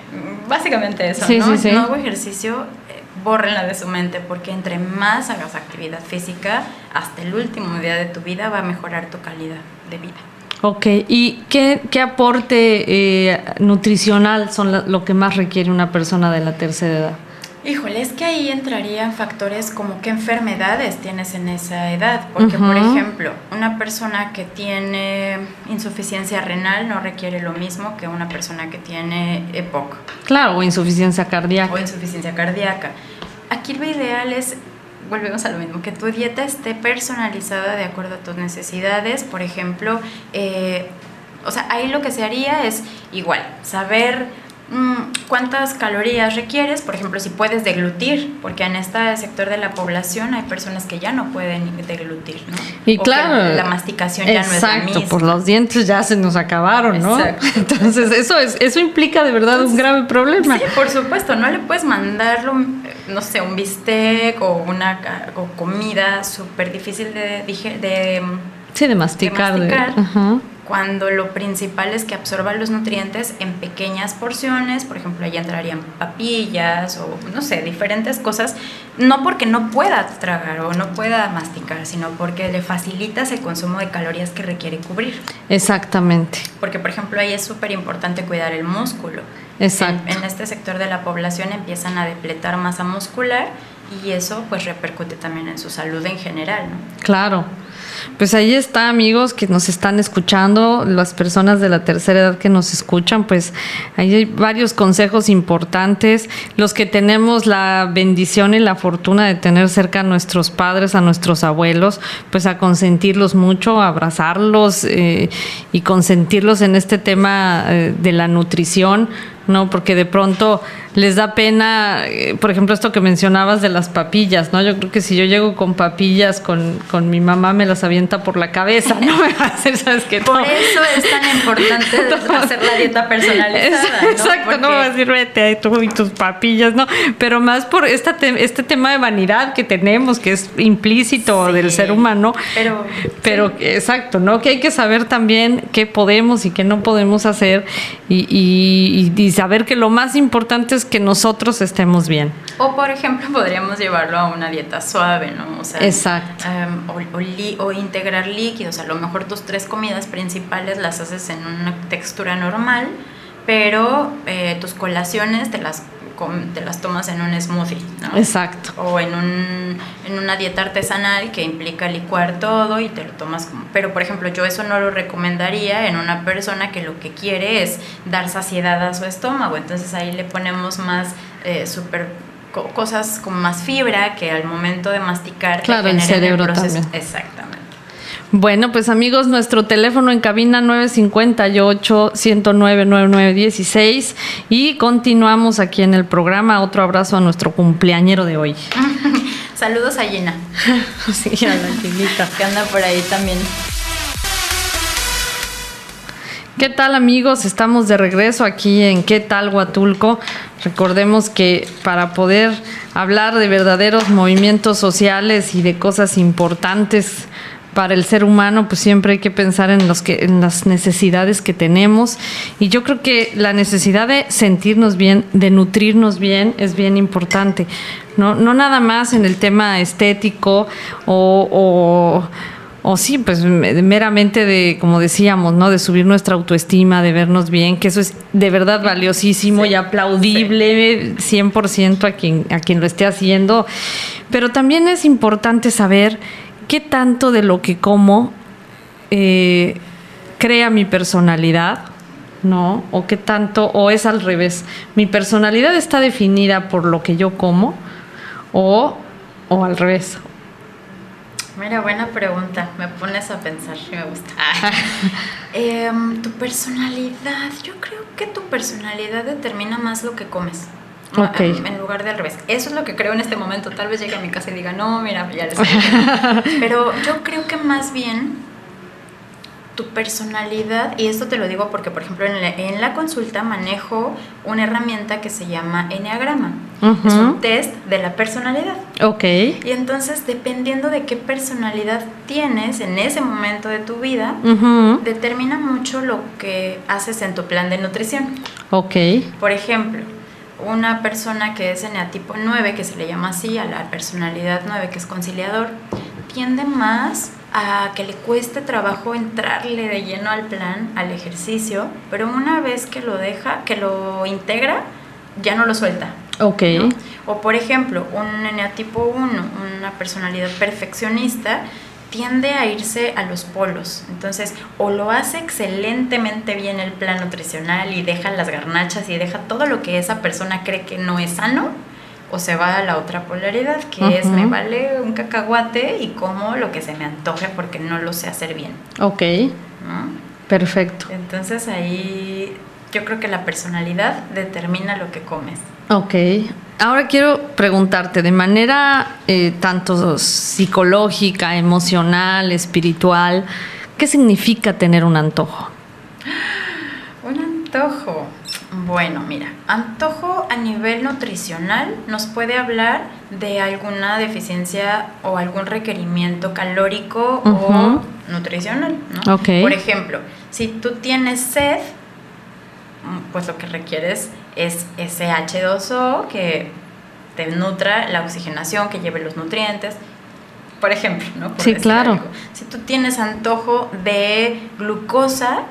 básicamente eso, ¿no? No hago ejercicio, eh, bórrenla de su mente porque entre más hagas actividad física, hasta el último día de tu vida va a mejorar tu calidad de vida. Ok, ¿y qué, qué aporte eh, nutricional son lo que más requiere una persona de la tercera edad? Híjole, es que ahí entrarían factores como qué enfermedades tienes en esa edad, porque por ejemplo, una persona que tiene insuficiencia renal no requiere lo mismo que una persona que tiene EPOC. Claro, o insuficiencia cardíaca. O insuficiencia cardíaca. Aquí lo ideal es, volvemos a lo mismo, que tu dieta esté personalizada de acuerdo a tus necesidades. Por ejemplo, eh, o sea, ahí lo que se haría es igual, saber cuántas calorías requieres, por ejemplo, si puedes deglutir, porque en este sector de la población hay personas que ya no pueden deglutir, ¿no? Y claro, la masticación ya no es la misma. por los dientes ya se nos acabaron, ¿no? Exacto. Entonces, eso es eso implica de verdad un grave problema. Sí, por supuesto, no le puedes mandarlo, no sé, un bistec o una comida súper difícil de, de, sí, de masticar. De masticar cuando lo principal es que absorba los nutrientes en pequeñas porciones, por ejemplo, ahí entrarían papillas o no sé, diferentes cosas, no porque no pueda tragar o no pueda masticar, sino porque le facilitas el consumo de calorías que requiere cubrir. Exactamente. Porque, por ejemplo, ahí es súper importante cuidar el músculo. Exacto. En, en, este sector de la población empiezan a depletar masa muscular y eso pues repercute también en su salud en general, ¿no? Claro. Pues ahí está, amigos que nos están escuchando, las personas de la tercera edad que nos escuchan, pues ahí hay varios consejos importantes. Los que tenemos la bendición y la fortuna de tener cerca a nuestros padres, a nuestros abuelos, pues a consentirlos mucho, a abrazarlos eh, y consentirlos en este tema eh, de la nutrición, ¿no? Porque de pronto les da pena, eh, por ejemplo, esto que mencionabas de las papillas, ¿no? Yo creo que si yo llego con papillas con, con mi mamá me las avienta por la cabeza, ¿no? Me va a hacer, ¿sabes qué? Por eso es tan importante hacer la dieta personalizada, ¿no? Exacto, no va a decir, vete ahí tú y tus papillas, ¿no? Pero más por esta este tema de vanidad que tenemos, que es implícito Sí, del ser humano. pero- Pero, exacto, ¿no? Que hay que saber también qué podemos y qué no podemos hacer y, y- y saber que lo más importante es que nosotros estemos bien. O por ejemplo podríamos llevarlo a una dieta suave, ¿no? O sea, Exacto. em, o, o li- o integrar líquidos, a lo mejor tus tres comidas principales las haces en una textura normal, pero eh, tus colaciones te las, te las tomas en un smoothie, ¿no? Exacto. O en, un, en una dieta artesanal que implica licuar todo y te lo tomas como... Pero, por ejemplo, yo eso no lo recomendaría en una persona que lo que quiere es dar saciedad a su estómago. Entonces ahí le ponemos más eh, super co- cosas con más fibra que al momento de masticar Claro, el cerebro proceso- también. Exactamente. Bueno, pues amigos, nuestro teléfono en cabina 958-109-9916 y continuamos aquí en el programa. Otro abrazo a nuestro cumpleañero de hoy. Saludos a Gina, Sí, a la chinita. que anda por ahí también. ¿Qué tal amigos? Estamos de regreso aquí en ¿Qué tal Huatulco? Recordemos que para poder hablar de verdaderos movimientos sociales y de cosas importantes para el ser humano, pues siempre hay que pensar en los que en las necesidades que tenemos y yo creo que la necesidad de sentirnos bien, de nutrirnos bien es bien importante. No no nada más en el tema estético o, o o sí, pues me- meramente de, como decíamos, ¿no? De subir nuestra autoestima, de vernos bien, que eso es de verdad valiosísimo y aplaudible 100% a quien, a quien lo esté haciendo. Pero también es importante saber qué tanto de lo que como eh, crea mi personalidad, ¿no? O qué tanto, o es al revés. Mi personalidad está definida por lo que yo como, o, o al revés. Mira, buena pregunta. Me pones a pensar y me gusta. Em, tu personalidad. Yo creo que tu personalidad determina más lo que comes. ¿No? Ok. En, lugar de al revés. Eso es lo que creo en este momento. Tal vez llegue a mi casa y diga, no, mira, ya les dije". Pero yo creo que más bien tu personalidad, y esto te lo digo porque, por ejemplo, en la, en la consulta manejo una herramienta que se llama Enneagrama. Es un test de la personalidad. Ok. Y entonces, dependiendo de qué personalidad tienes en ese momento de tu vida, determina mucho lo que haces en tu plan de nutrición. Ok. Por ejemplo, una persona que es eneatipo 9, que se le llama así a la personalidad 9, que es conciliador, tiende más a que le cueste trabajo entrarle de lleno al plan, al ejercicio, pero una vez que lo deja, que lo integra, ya no lo suelta. Ok. ¿no? O por ejemplo, un eneatipo 1, una personalidad perfeccionista, tiende a irse a los polos. Entonces, o lo hace excelentemente bien el plan nutricional y deja las garnachas y deja todo lo que esa persona cree que no es sano, o se va a la otra polaridad, que es me vale un cacahuate y como lo que se me antoje porque no lo sé hacer bien. Ok. ¿no? Perfecto. Entonces ahí yo creo que la personalidad determina lo que comes. Ok. Ahora quiero preguntarte, de manera eh, tanto psicológica, emocional, espiritual, ¿qué significa tener un antojo? Un antojo. Bueno, mira, antojo a nivel nutricional nos puede hablar de alguna deficiencia o algún requerimiento calórico o nutricional, ¿no? Ok. Por ejemplo, si tú tienes sed, pues lo que requieres es ese H2O que te nutra la oxigenación, que lleve los nutrientes. Por ejemplo, ¿no? Por Sí, claro. algo. Si tú tienes antojo de glucosa,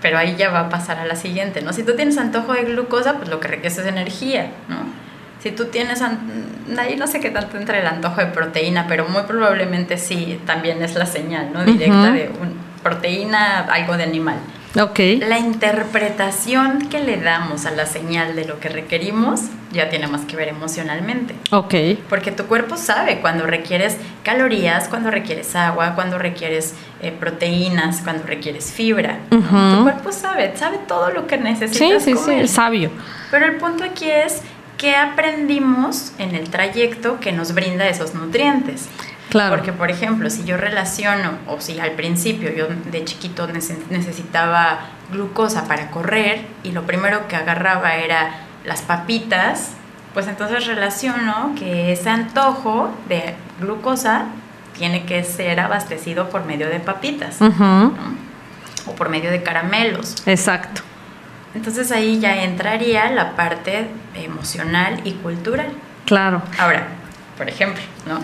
pero ahí ya va a pasar a la siguiente, ¿no? Si tú tienes antojo de glucosa, pues lo que requieres es energía, ¿no? Si tú tienes, ahí no sé qué tanto entre el antojo de proteína, pero muy probablemente sí, también es la señal, ¿no? Directa de un, proteína, algo de animal. Ok. La interpretación que le damos a la señal de lo que requerimos ya tiene más que ver emocionalmente. Ok. Porque tu cuerpo sabe cuando requieres calorías, cuando requieres agua, cuando requieres eh, proteínas, cuando requieres fibra. Tu cuerpo sabe, sabe todo lo que necesitas. Sí, sí, sí, es sabio. Pero el punto aquí es que aprendimos en el trayecto que nos brinda esos nutrientes. Claro. Porque, por ejemplo, si yo relaciono, o si al principio yo de chiquito necesitaba glucosa para correr y lo primero que agarraba era las papitas, pues entonces relaciono que ese antojo de glucosa tiene que ser abastecido por medio de papitas o por medio de caramelos. Exacto. Entonces ahí ya entraría la parte emocional y cultural. Claro. Ahora, por ejemplo, ¿no?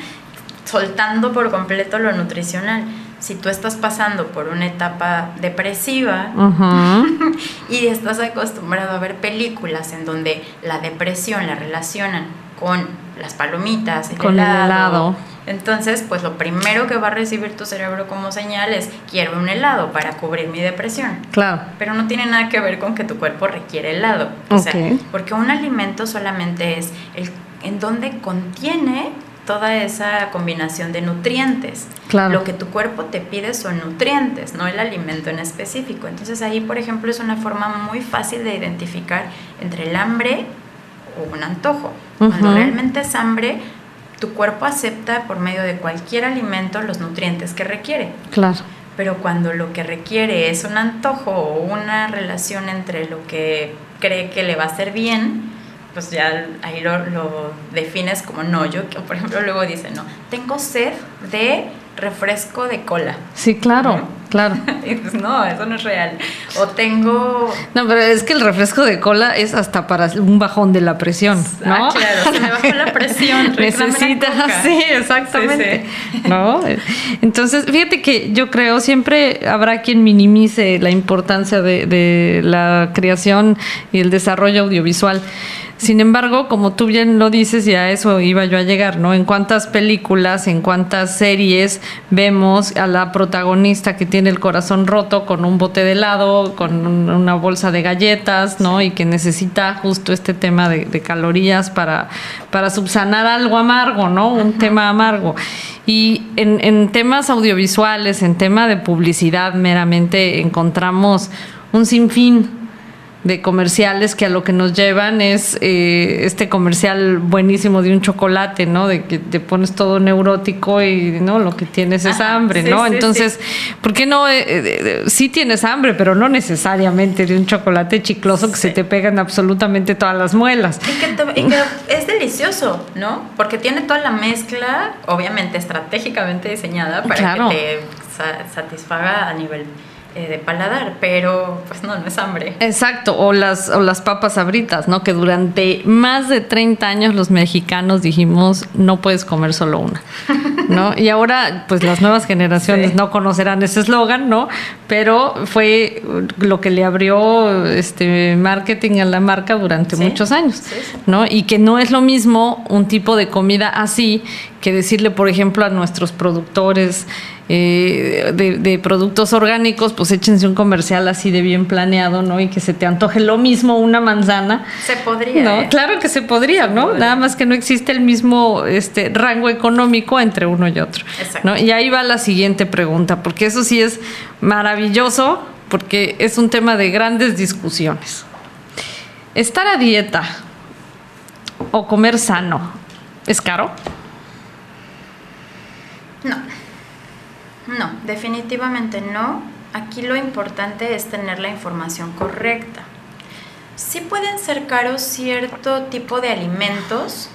Soltando por completo lo nutricional. Si tú estás pasando por una etapa depresiva y estás acostumbrado a ver películas en donde la depresión la relacionan con las palomitas, el, con helado, el helado, entonces pues lo primero que va a recibir tu cerebro como señal es quiero un helado para cubrir mi depresión. Claro. Pero no tiene nada que ver con que tu cuerpo requiere helado. O sea, porque un alimento solamente es el en donde contiene toda esa combinación de nutrientes. Claro. Lo que tu cuerpo te pide son nutrientes, no el alimento en específico. Entonces ahí, por ejemplo, es una forma muy fácil de identificar entre el hambre o un antojo. Cuando realmente es hambre, tu cuerpo acepta por medio de cualquier alimento los nutrientes que requiere. Claro. Pero cuando lo que requiere es un antojo o una relación entre lo que cree que le va a hacer bien, pues ya ahí lo, defines como no. Yo, por ejemplo, luego dice, no, tengo sed de refresco de cola. Sí, claro, claro. y pues no, eso no es real. O tengo... No, pero es que el refresco de cola es hasta para un bajón de la presión, ¿no? Ah, claro, se me bajó la presión. Necesitas, sí, exactamente. ¿No? Entonces, fíjate que yo creo siempre habrá quien minimice la importancia de, de la creación y el desarrollo audiovisual. Sin embargo, como tú bien lo dices, y a eso iba yo a llegar, ¿no? En cuántas películas, en cuántas series vemos a la protagonista que tiene el corazón roto con un bote de helado, con una bolsa de galletas, ¿no? Y que necesita justo este tema de, calorías para, para subsanar algo amargo, ¿no? Un tema amargo. Y en, en temas audiovisuales, en tema de publicidad meramente, encontramos un sinfín de comerciales que a lo que nos llevan es eh, este comercial buenísimo de un chocolate, ¿no? De que te pones todo neurótico y no lo que tienes es hambre, ¿no? Entonces, ¿por qué no? Eh, eh, sí tienes hambre, pero no necesariamente de un chocolate chicloso que se te pegan absolutamente todas las muelas. Y que, y que es delicioso, ¿no? Porque tiene toda la mezcla, obviamente estratégicamente diseñada para que te satisfaga a nivel eh, de paladar, pero pues no, no es hambre. Exacto, o las, o las papas abritas, ¿no? Que durante más de 30 años los mexicanos dijimos, no puedes comer solo una, ¿no? Y ahora, pues las nuevas generaciones no conocerán ese eslogan, ¿no? Pero fue lo que le abrió este marketing a la marca durante muchos años, ¿no? Y que no es lo mismo un tipo de comida así que decirle, por ejemplo, a nuestros productores, eh, de, productos orgánicos, pues échense un comercial así de bien planeado, ¿no? Y que se te antoje lo mismo una manzana. Se podría. ¿no? ¿eh? Claro que se podría, ¿no? Nada más que no existe el mismo este, rango económico entre uno y otro. ¿no? Y ahí va la siguiente pregunta, porque eso sí es maravilloso, porque es un tema de grandes discusiones. Estar a dieta o comer sano, ¿es caro? No. No, definitivamente no. Aquí lo importante es tener la información correcta. Sí pueden ser caros cierto tipo de alimentos,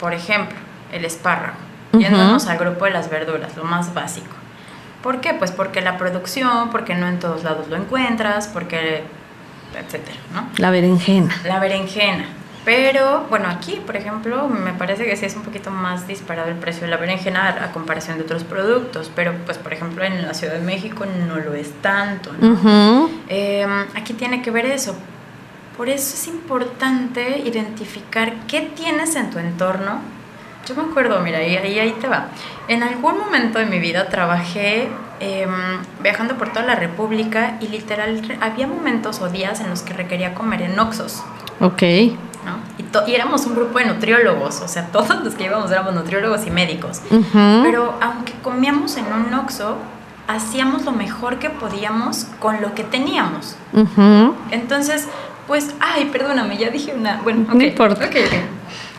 por ejemplo, el espárrago, yéndonos al grupo de las verduras, lo más básico. ¿Por qué? Pues porque la producción, porque no en todos lados lo encuentras, porque etcétera, ¿no? La berenjena. La berenjena. Pero bueno, aquí, por ejemplo, me parece que sí es un poquito más disparado el precio de la berenjena a comparación de otros productos, pero pues por ejemplo en la Ciudad de México no lo es tanto. ¿no? Em, aquí tiene que ver eso. Por eso es importante identificar qué tienes en tu entorno. Yo me acuerdo, mira, ahí, ahí te va. En algún momento de mi vida trabajé em, viajando por toda la República y literal había momentos o días en los que requería comer en Oxos. Ok. ¿No? Y, y, éramos un grupo de nutriólogos, o sea, todos los que íbamos éramos nutriólogos y médicos. Pero aunque comíamos en un Oxo, hacíamos lo mejor que podíamos con lo que teníamos. Entonces, pues, ay, perdóname, ya dije una. Bueno, no importa. Okay, okay.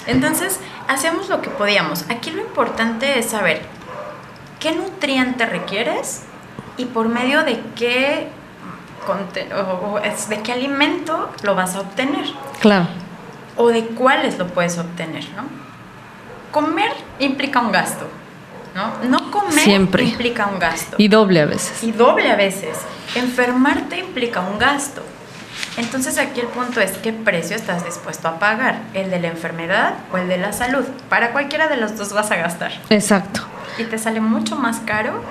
Entonces, hacíamos lo que podíamos. Aquí lo importante es saber qué nutriente requieres y por medio de qué de qué alimento lo vas a obtener. Claro. O de cuáles lo puedes obtener, ¿no? Comer implica un gasto, ¿no? No comer Siempre. implica un gasto. Y doble a veces. Y doble a veces. Enfermarte implica un gasto. Entonces aquí el punto es qué precio estás dispuesto a pagar, el de la enfermedad o el de la salud. Para cualquiera de los dos vas a gastar. Exacto. Y te sale mucho más caro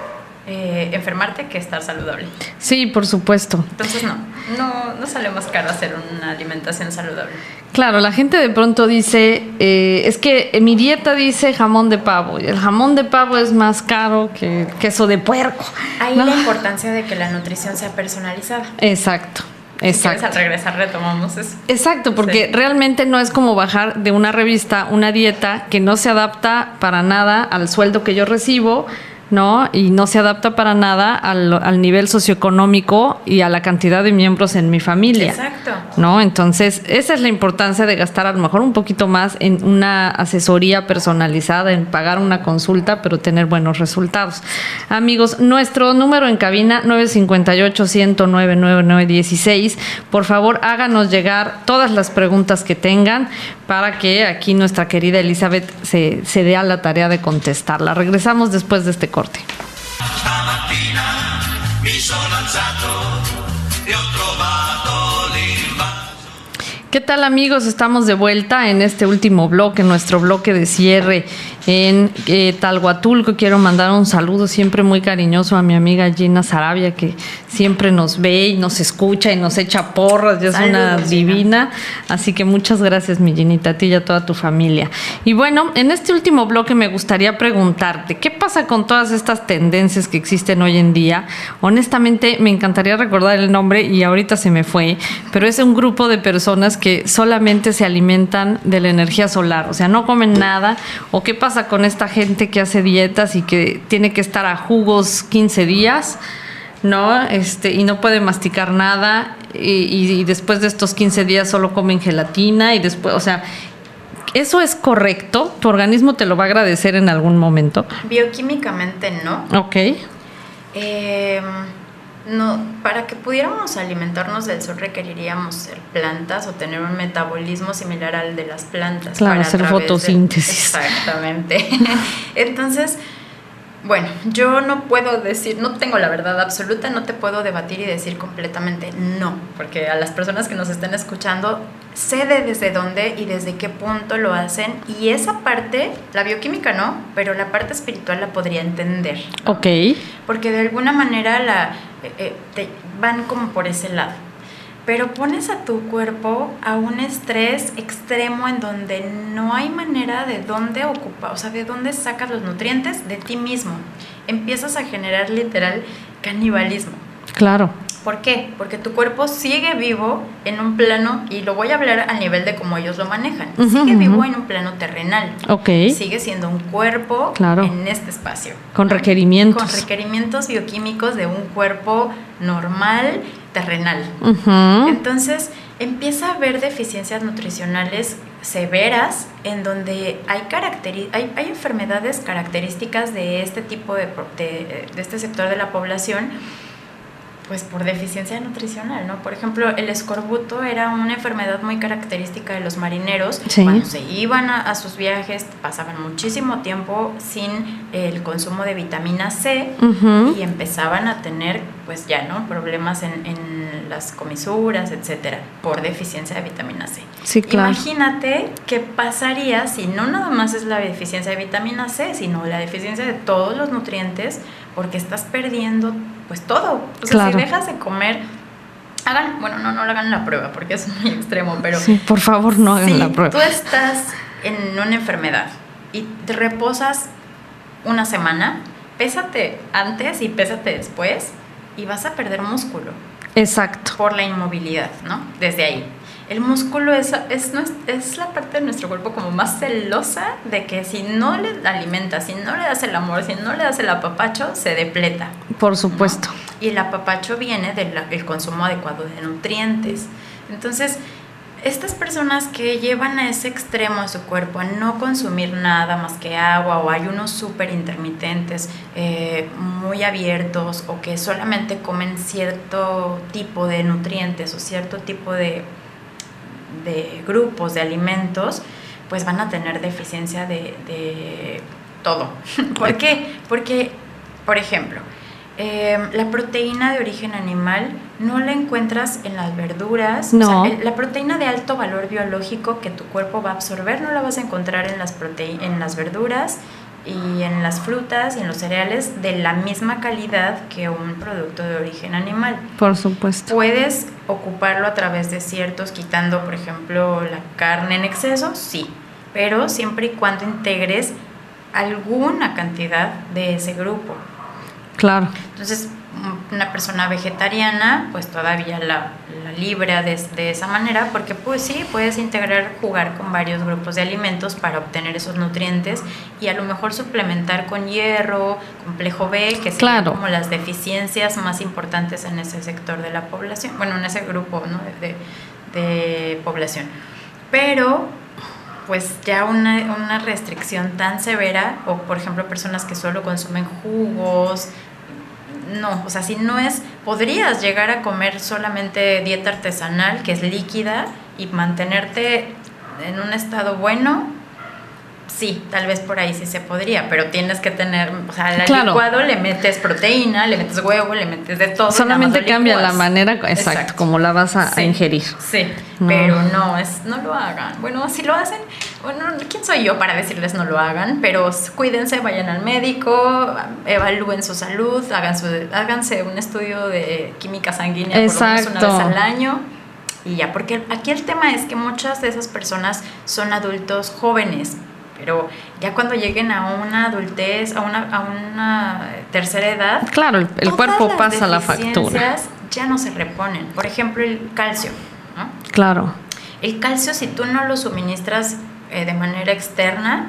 eh, enfermarte que estar saludable. Sí, por supuesto. Entonces no, no, no sale más caro hacer una alimentación saludable. Claro, la gente de pronto dice, eh, es que mi dieta dice jamón de pavo y el jamón de pavo es más caro que queso de puerco. Ahí la importancia de que la nutrición sea personalizada. Exacto. Exacto. al regresar retomamos eso. Exacto, porque realmente no es como bajar de una revista una dieta que no se adapta para nada al sueldo que yo recibo, ¿no? Y no se adapta para nada al, al, nivel socioeconómico y a la cantidad de miembros en mi familia. Exacto. ¿No? Entonces, esa es la importancia de gastar a lo mejor un poquito más en una asesoría personalizada, en pagar una consulta, pero tener buenos resultados. Amigos, nuestro número en cabina 958-109-9916. Por favor, háganos llegar todas las preguntas que tengan para que aquí nuestra querida Elizabeth se, se dé a la tarea de contestarla. Regresamos después de este corte. Stamattina mi sono alzato e ho trovato. ¿Qué tal amigos? Estamos de vuelta en este último bloque, nuestro bloque de cierre en eh, Talhuatulco. Quiero mandar un saludo siempre muy cariñoso a mi amiga Gina Sarabia, que siempre nos ve y nos escucha y nos echa porras, ya es una divina. Así que muchas gracias, mi Ginita, a ti y a toda tu familia. Y bueno, en este último bloque me gustaría preguntarte, ¿qué pasa con todas estas tendencias que existen hoy en día? Honestamente, me encantaría recordar el nombre y ahorita se me fue, pero es un grupo de personas que solamente se alimentan de la energía solar, o sea, no comen nada. ¿O qué pasa con esta gente que hace dietas y que tiene que estar a jugos 15 días? ¿no? Este, y no puede masticar nada y, y, después de estos 15 días solo comen gelatina y después, o sea, ¿eso es correcto? ¿Tu organismo te lo va a agradecer en algún momento? Bioquímicamente no. Ok. Eh, no, para que pudiéramos alimentarnos del sol requeriríamos ser plantas o tener un metabolismo similar al de las plantas. Claro, para hacer fotosíntesis. De, exactamente. Entonces, bueno, yo no puedo decir, no tengo la verdad absoluta, no te puedo debatir y decir completamente no, porque a las personas que nos estén escuchando, sé de desde dónde y desde qué punto lo hacen y esa parte, la bioquímica no, pero la parte espiritual la podría entender. ¿no? Ok. Porque de alguna manera la, eh, te van como por ese lado. Pero pones a tu cuerpo a un estrés extremo en donde no hay manera de dónde ocupar, o sea, de dónde sacas los nutrientes de ti mismo. Empiezas a generar literal canibalismo. Claro. ¿Por qué? Porque tu cuerpo sigue vivo en un plano, y lo voy a hablar a nivel de cómo ellos lo manejan, Uh -huh, sigue uh -huh. vivo en un plano terrenal. Ok. Sigue siendo un cuerpo Claro. en este espacio. Con requerimientos. Con requerimientos bioquímicos de un cuerpo normal, terrenal. Entonces empieza a haber deficiencias nutricionales severas en donde hay, hay, hay enfermedades características de este tipo de, de, de este sector de la población pues por deficiencia nutricional, ¿no? Por ejemplo, el escorbuto era una enfermedad muy característica de los marineros. Sí. Cuando se iban a, a sus viajes, pasaban muchísimo tiempo sin el consumo de vitamina C y empezaban a tener, pues ya, ¿no? Problemas en, en las comisuras, etcétera, por deficiencia de vitamina C. Sí, claro. Imagínate qué pasaría si no nada más es la deficiencia de vitamina C, sino la deficiencia de todos los nutrientes, porque estás perdiendo, pues todo. O sea, Claro. si dejas de comer hagan, bueno, no, no lo hagan la prueba porque es muy extremo, pero... Sí, por favor, no hagan si la prueba. tú estás en una enfermedad y te reposas una semana, pésate antes y pésate después y vas a perder músculo Exacto. por la inmovilidad, ¿no? Desde ahí. El músculo es, es, es la parte de nuestro cuerpo como más celosa de que si no le alimentas, si no le das el amor, si no le das el apapacho, se depleta. Por supuesto. Y el apapacho viene del el consumo adecuado de nutrientes. Entonces, estas personas que llevan a ese extremo a su cuerpo, a no consumir nada más que agua o ayunos súper intermitentes, eh, muy abiertos o que solamente comen cierto tipo de nutrientes o cierto tipo de, de grupos de alimentos, pues van a tener deficiencia de, de todo. ¿Por qué? Porque, por ejemplo, eh, la proteína de origen animal no la encuentras en las verduras. No. O sea, el- la proteína de alto valor biológico que tu cuerpo va a absorber no la vas a encontrar en las, prote- en las verduras y en las frutas y en los cereales de la misma calidad que un producto de origen animal. Por supuesto. ¿Puedes ocuparlo a través de ciertos, quitando, por ejemplo, la carne en exceso? Sí, pero siempre y cuando integres alguna cantidad de ese grupo. Claro. Entonces, una persona vegetariana, pues todavía la, la libra de, de esa manera, porque pues sí, puedes integrar, jugar con varios grupos de alimentos para obtener esos nutrientes y a lo mejor suplementar con hierro, complejo B, que son Claro. como las deficiencias más importantes en ese sector de la población, bueno, en ese grupo ¿no? de, de población. Pero pues ya una, una restricción tan severa, o por ejemplo personas que solo consumen jugos, no, o sea, si no es, podrías llegar a comer solamente dieta artesanal, que es líquida, y mantenerte en un estado bueno, sí, tal vez por ahí sí se podría, pero tienes que tener, o sea, al Claro. licuado le metes proteína, le metes huevo, le metes de todo. Solamente cambia la manera, exacto, como la vas a, ingerir. Sí, No. pero no, es, no lo hagan. Bueno, si lo hacen, bueno, ¿quién soy yo para decirles no lo hagan? Pero cuídense, vayan al médico, evalúen su salud, hagan su, háganse un estudio de química sanguínea por lo menos Exacto. una vez al año. Y ya, porque aquí el tema es que muchas de esas personas son adultos jóvenes, pero ya cuando lleguen a una adultez, a una, a una tercera edad, Claro, el, cuerpo las pasa la factura. Ya no se reponen. Por ejemplo, el calcio. ¿no? Claro. El calcio, si tú no lo suministras eh, de manera externa,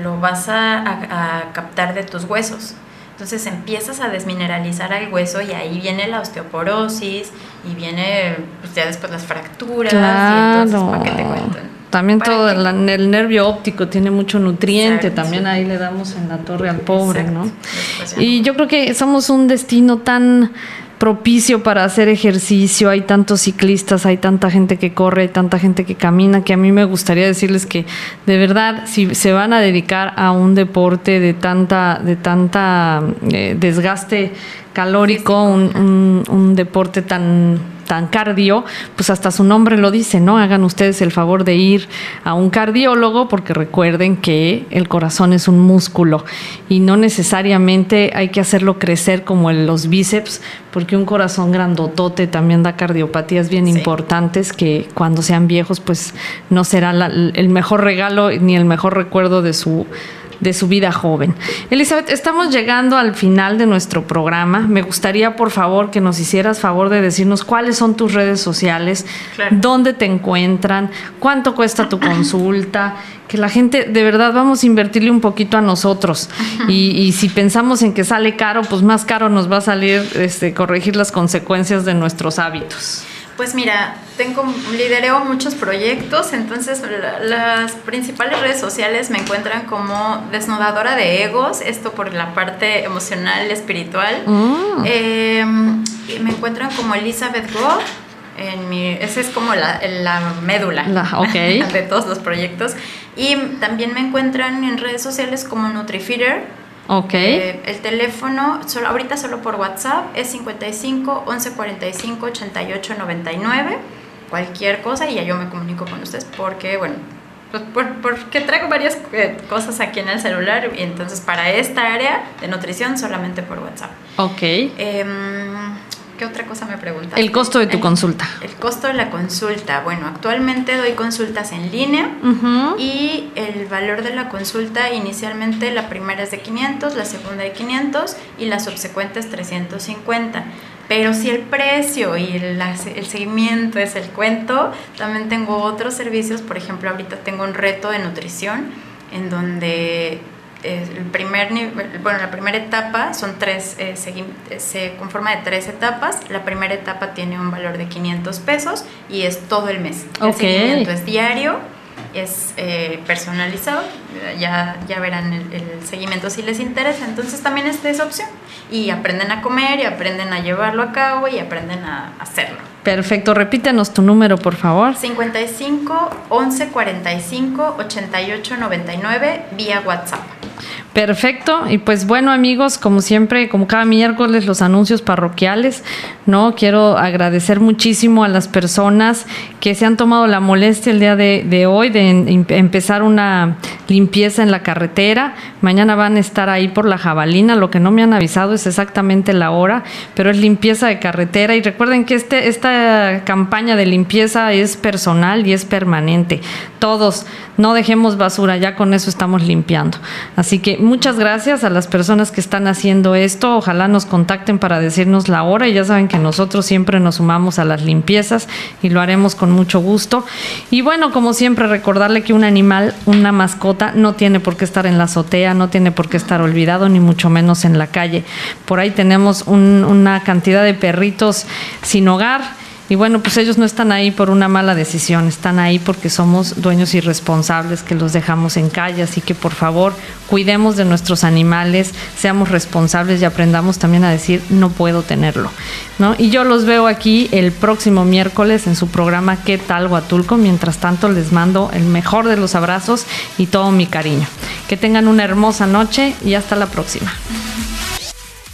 lo vas a, a- a captar de tus huesos. Entonces empiezas a desmineralizar el hueso y ahí viene la osteoporosis y viene pues, ya después las fracturas. y entonces, Claro. ¿para qué te cuento? También ¿Para todo el, el nervio óptico tiene mucho nutriente, Exacto, también sí. ahí le damos en la torre al pobre, Exacto. ¿no? Y yo creo que somos un destino tan propicio para hacer ejercicio, hay tantos ciclistas, hay tanta gente que corre, hay tanta gente que camina, que a mí me gustaría decirles que de verdad si se van a dedicar a un deporte de tanta, de tanta eh, desgaste calórico, un, un- un deporte tan tan cardio, pues hasta su nombre lo dice, ¿no? Hagan ustedes el favor de ir a un cardiólogo porque recuerden que el corazón es un músculo y no necesariamente hay que hacerlo crecer como los bíceps, porque un corazón grandotote también da cardiopatías bien Sí. importantes que cuando sean viejos pues no será la- el mejor regalo ni el mejor recuerdo de su de su vida joven. Elizabeth, estamos llegando al final de nuestro programa. Me gustaría, por favor, que nos hicieras favor de decirnos cuáles son tus redes sociales, Claro. dónde te encuentran, cuánto cuesta tu consulta, que la gente, de verdad, vamos a invertirle un poquito a nosotros. Y, y si pensamos en que sale caro, pues más caro nos va a salir este, corregir las consecuencias de nuestros hábitos. Pues mira, tengo lidereo muchos proyectos, entonces la- las principales redes sociales me encuentran como desnudadora de egos, esto por la parte emocional, espiritual. Mm. Eh, y me encuentran como Elizabeth Go. En mi, esa es como la, la médula La- de todos los proyectos. Y también me encuentran en redes sociales como NutriFeeder. Ok. Eh, el teléfono, solo, ahorita solo por WhatsApp, es 55 11 45 88 99. Cualquier cosa y ya yo me comunico con ustedes porque, bueno, pues por- porque traigo varias eh, cosas aquí en el celular y entonces para esta área de nutrición solamente por WhatsApp. ok. Em, ¿Qué otra cosa me preguntas? El costo de tu consulta. El costo de la consulta. Bueno, actualmente doy consultas en línea y el valor de la consulta inicialmente la primera es de 500, la segunda de 500 y la subsecuente es 350. Pero si el precio y el, el, seguimiento es el cuento, también tengo otros servicios. Por ejemplo, ahorita tengo un reto de nutrición en donde el primer bueno, la primera etapa son tres, eh, se, conforma de tres etapas. La primera etapa tiene un valor de 500 pesos y es todo el mes. El seguimiento es diario, es eh, personalizado, ya, ya verán el, el, seguimiento si les interesa. Entonces también esa opción. Y aprenden a comer y aprenden a llevarlo a cabo y aprenden a hacerlo. Perfecto, repítenos tu número, por favor. 55 11 45 88 99 vía WhatsApp. Perfecto. Y pues bueno, amigos, como siempre, como cada miércoles, los anuncios parroquiales, ¿no? Quiero agradecer muchísimo a las personas que se han tomado la molestia el día de, hoy de empezar una limpieza en la carretera. Mañana van a estar ahí por la jabalina. Lo que no me han avisado es exactamente la hora, pero es limpieza de carretera. Y recuerden que este, esta campaña de limpieza es personal y es permanente. Todos, no dejemos basura, ya con eso estamos limpiando. Así que muchas gracias a las personas que están haciendo esto. Ojalá nos contacten para decirnos la hora y ya saben que nosotros siempre nos sumamos a las limpiezas y lo haremos con mucho gusto. Y bueno, como siempre, recordarle que un animal, una mascota, no tiene por qué estar en la azotea, no tiene por qué estar olvidado, ni mucho menos en la calle. Por ahí tenemos una cantidad de perritos sin hogar y bueno, pues ellos no están ahí por una mala decisión, están ahí porque somos dueños irresponsables que los dejamos en calle, así que por favor cuidemos de nuestros animales, seamos responsables y aprendamos también a decir no puedo tenerlo. ¿no? Y yo los veo aquí el próximo miércoles en su programa ¿Qué tal Huatulco? Mientras tanto les mando el mejor de los abrazos y todo mi cariño. Que tengan una hermosa noche y hasta la próxima.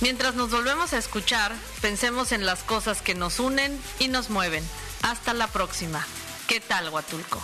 Mientras nos volvemos a escuchar, pensemos en las cosas que nos unen y nos mueven. Hasta la próxima. ¿Qué tal, Huatulco?